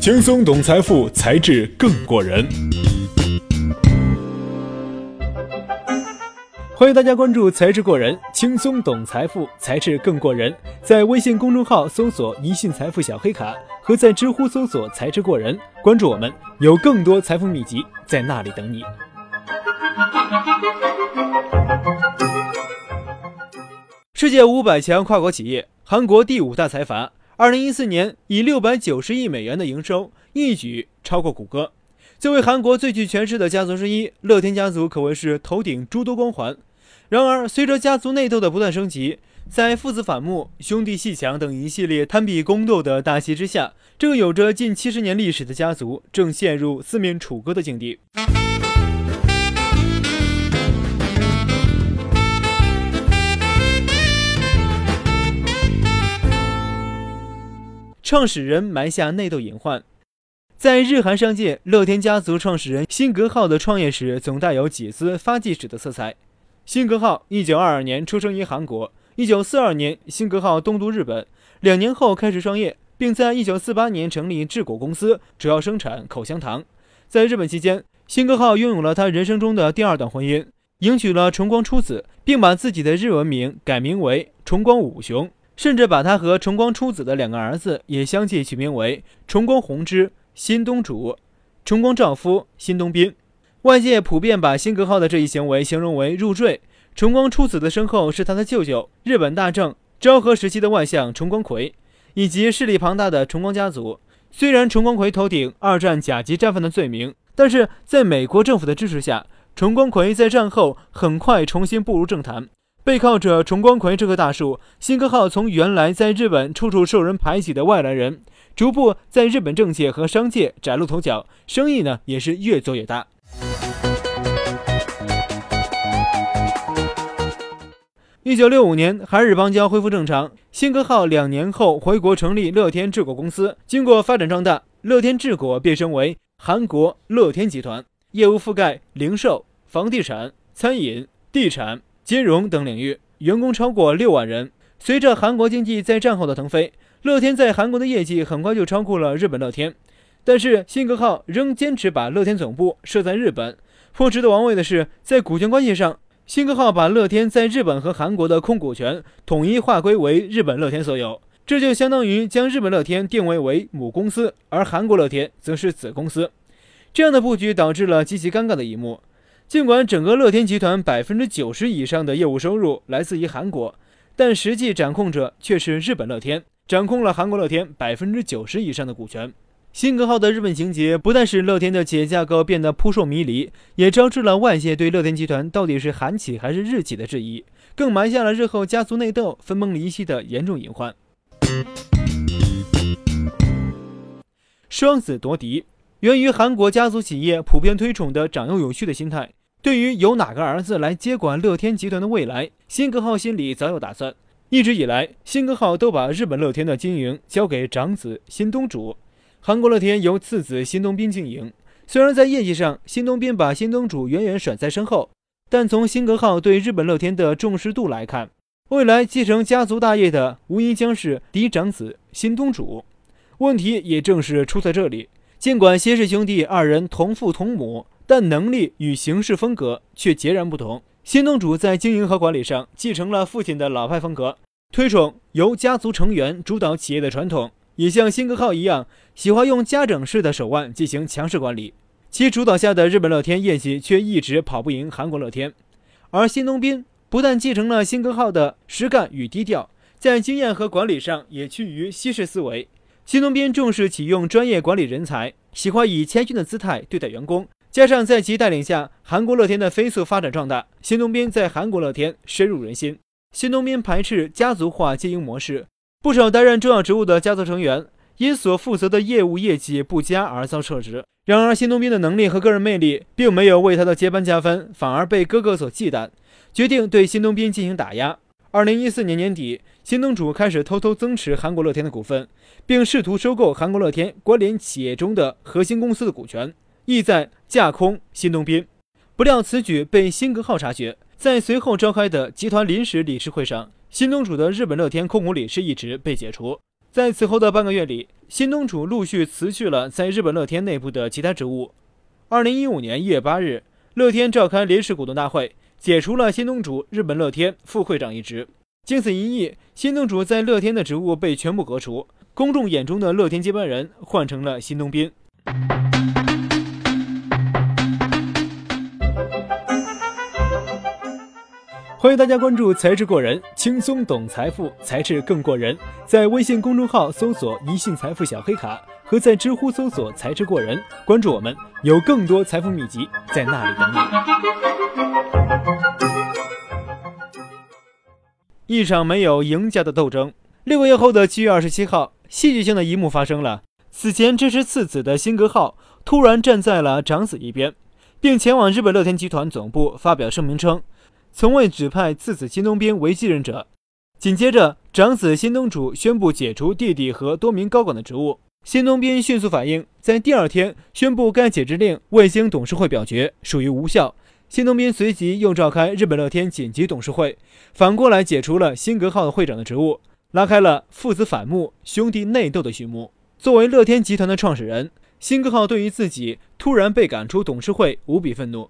轻松懂财富，才智更过人。欢迎大家关注“才智过人”，轻松懂财富，才智更过人。在微信公众号搜索“一信财富小黑卡”，和在知乎搜索“才智过人”，关注我们，有更多财富秘籍在那里等你。世界五百强跨国企业，韩国第五大财阀，二零一四年以六百九十亿美元的营收，一举超过谷歌。作为韩国最具权势的家族之一，乐天家族可谓是头顶诸多光环。然而，随着家族内斗的不断升级，在父子反目、兄弟戏强等一系列贪比宫斗的大戏之下，这个有着近七十年历史的家族正陷入四面楚歌的境地。创始人埋下内斗隐患。在日韩商界，乐天家族创始人辛格浩的创业史总带有几丝发迹史的色彩。辛格浩一九二二年出生于韩国，一九四二年辛格浩东渡日本，两年后开始创业，并在一九四八年成立智果公司，主要生产口香糖。在日本期间，辛格浩拥有了他人生中的第二段婚姻，迎娶了重光初子，并把自己的日文名改名为重光武雄，甚至把他和重光初子的两个儿子也相继取名为重光弘之、新东主、重光丈夫、新东斌。外界普遍把辛格浩的这一行为形容为入赘。重光出子的身后是他的舅舅，日本大正昭和时期的外相重光葵，以及势力庞大的重光家族。虽然重光葵头顶二战甲级战犯的罪名，但是在美国政府的支持下，重光葵在战后很快重新步入政坛。背靠着重光葵这棵大树，辛格浩从原来在日本处处受人排挤的外来人，逐步在日本政界和商界崭露头角，生意呢也是越做越大。一九六五年，韩日邦交恢复正常，辛格浩两年后回国成立乐天制果公司。经过发展壮大，乐天制果变身为韩国乐天集团，业务覆盖零售、房地产、餐饮、地产、金融等领域，员工超过六万人。随着韩国经济在战后的腾飞，乐天在韩国的业绩很快就超过了日本乐天。但是辛格浩仍坚持把乐天总部设在日本。颇值得玩味的是，在股权关系上。辛格浩把乐天在日本和韩国的控股权统一划归为日本乐天所有，这就相当于将日本乐天定位为母公司，而韩国乐天则是子公司。这样的布局导致了极其尴尬的一幕。尽管整个乐天集团百分之九十以上的业务收入来自于韩国，但实际掌控者却是日本乐天，掌控了韩国乐天百分之九十以上的股权。辛格号的日本情节不但使乐天的企业架构变得扑朔迷离，也招致了外界对乐天集团到底是韩企还是日企的质疑，更埋下了日后家族内斗、分崩离析的严重隐患。双子夺嫡源于韩国家族企业普遍推崇的长幼有序的心态。对于由哪个儿子来接管乐天集团的未来，辛格浩心里早有打算。一直以来，辛格浩都把日本乐天的经营交给长子新东主。韩国乐天由次子新东斌经营，虽然在业绩上新东斌把新东主远远甩在身后，但从辛格浩对日本乐天的重视度来看，未来继承家族大业的无疑将是嫡长子新东主。问题也正是出在这里。尽管辛氏兄弟二人同父同母，但能力与行事风格却截然不同。新东主在经营和管理上继承了父亲的老派风格，推崇由家族成员主导企业的传统。也像辛格浩一样，喜欢用家整式的手腕进行强势管理。其主导下的日本乐天业绩却一直跑不赢韩国乐天。而新东彬不但继承了辛格浩的实干与低调，在经验和管理上也趋于西式思维。新东彬重视启用专业管理人才，喜欢以谦逊的姿态对待员工。加上在其带领下，韩国乐天的飞速发展壮大，新东彬在韩国乐天深入人心。新东彬排斥家族化经营模式。不少担任重要职务的家族成员因所负责的业务业绩不佳而遭撤职。然而，新东彬的能力和个人魅力并没有为他的接班加分，反而被哥哥所忌惮，决定对新东彬进行打压。二零一四年年底，新东主开始偷偷增持韩国乐天的股份，并试图收购韩国乐天关联企业中的核心公司的股权，意在架空新东宾。不料此举被辛格浩察觉，在随后召开的集团临时理事会上。新东主的日本乐天控股理事一职被解除。在此后的半个月里，新东主陆续辞去了在日本乐天内部的其他职务。二零一五年一月八日，乐天召开临时股东大会，解除了新东主日本乐天副会长一职。经此一役，新东主在乐天的职务被全部革除，公众眼中的乐天接班人换成了新东斌。欢迎大家关注“才智过人”，轻松懂财富，才智更过人。在微信公众号搜索“一信财富小黑卡”，和在知乎搜索“才智过人”，关注我们，有更多财富秘籍在那里等你。一场没有赢家的斗争。六个月后的七月二十七号，戏剧性的一幕发生了：此前支持次子的辛格浩突然站在了长子一边，并前往日本乐天集团总部发表声明称。从未指派次子新东兵为继任者。紧接着，长子新东主宣布解除弟弟和多名高管的职务。新东兵迅速反应，在第二天宣布该解职令未经董事会表决，属于无效。新东兵随即又召开日本乐天紧急董事会，反过来解除了辛格浩会长的职务，拉开了父子反目、兄弟内斗的序幕。作为乐天集团的创始人，辛格浩对于自己突然被赶出董事会无比愤怒。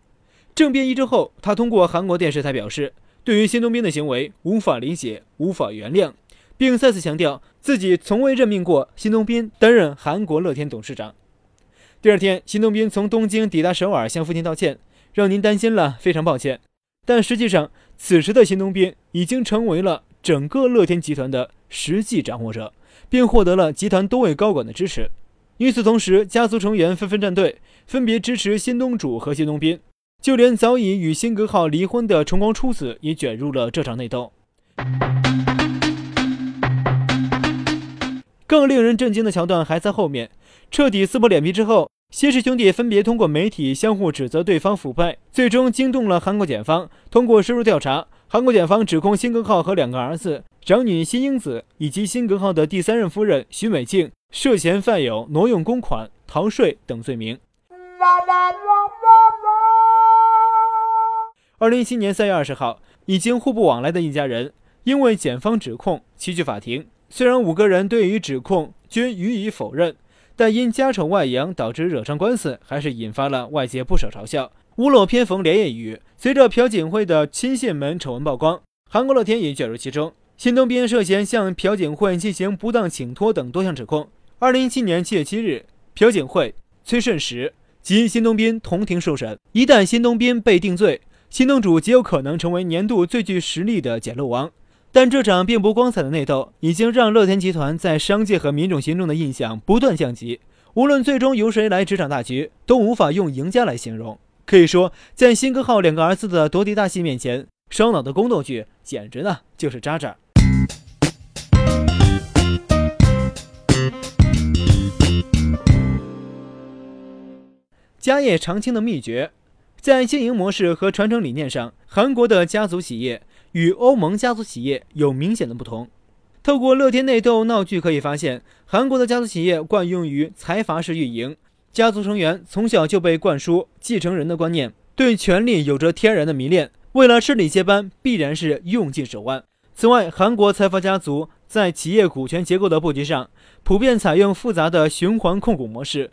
政变一周后，他通过韩国电视台表示，对于新东兵的行为无法理解、无法原谅，并再次强调自己从未任命过新东兵担任韩国乐天董事长。第二天，新东兵从东京抵达首尔，向父亲道歉，让您担心了，非常抱歉。但实际上，此时的新东兵已经成为了整个乐天集团的实际掌握者，并获得了集团多位高管的支持。与此同时，家族成员纷纷站队，分别支持新东主和新东兵。就连早已与辛格浩离婚的重光初子也卷入了这场内斗。更令人震惊的桥段还在后面。彻底撕破脸皮之后，谢氏兄弟分别通过媒体相互指责对方腐败，最终惊动了韩国检方。通过深入调查，韩国检方指控辛格浩和两个儿子、长女辛英子以及辛格浩的第三任夫人徐美静涉嫌犯有挪用公款、逃税等罪名。二零一七年三月二十号，已经互不往来的一家人，因为检方指控齐聚法庭。虽然五个人对于指控均予以否认，但因家丑外扬导致惹上官司，还是引发了外界不少嘲笑。屋漏偏逢连夜雨，随着朴槿惠的亲信们丑闻曝光，韩国乐天也卷入其中。新东斌涉嫌向朴槿惠进行不当请托等多项指控。二零一七年七月七日，朴槿惠、崔顺实及新东斌同庭受审。一旦新东斌被定罪，新东主极有可能成为年度最具实力的捡漏王，但这场并不光彩的内斗已经让乐天集团在商界和民众心中的印象不断降级。无论最终由谁来执掌大局，都无法用赢家来形容。可以说，在辛格浩两个儿子的夺嫡大戏面前，烧脑的宫斗剧简直呢就是渣渣。家业长青的秘诀。在经营模式和传承理念上，韩国的家族企业与欧盟家族企业有明显的不同。透过乐天内斗闹剧可以发现，韩国的家族企业惯用于财阀式运营，家族成员从小就被灌输继承人的观念，对权力有着天然的迷恋，为了顺利接班，必然是用尽手腕。此外，韩国财阀家族在企业股权结构的布局上，普遍采用复杂的循环控股模式。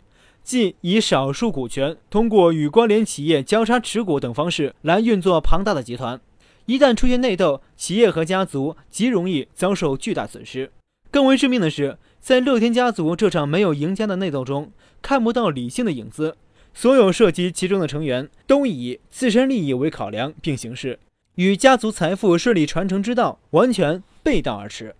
即以少数股权通过与关联企业交叉持股等方式来运作庞大的集团，一旦出现内斗，企业和家族极容易遭受巨大损失。更为致命的是，在乐天家族这场没有赢家的内斗中，看不到理性的影子。所有涉及其中的成员都以自身利益为考量并行事，与家族财富顺利传承之道完全背道而驰。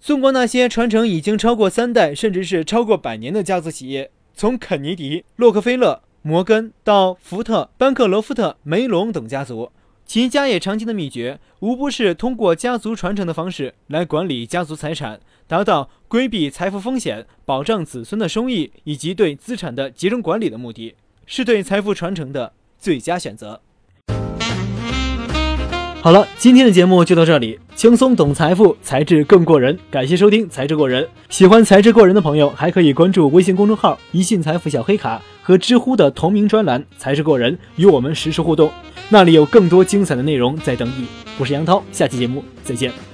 纵观那些传承已经超过三代，甚至是超过百年的家族企业。从肯尼迪、洛克菲勒、摩根到福特、班克罗夫特、梅隆等家族，其家业长青的秘诀，无不是通过家族传承的方式来管理家族财产，达到规避财富风险、保障子孙的收益以及对资产的集中管理的目的，是对财富传承的最佳选择。好了，今天的节目就到这里。轻松懂财富，才智更过人。感谢收听《才智过人》。喜欢才智过人的朋友，还可以关注微信公众号“一信财富小黑卡”和知乎的同名专栏“才智过人”，与我们实时互动。那里有更多精彩的内容在等你。我是杨涛，下期节目再见。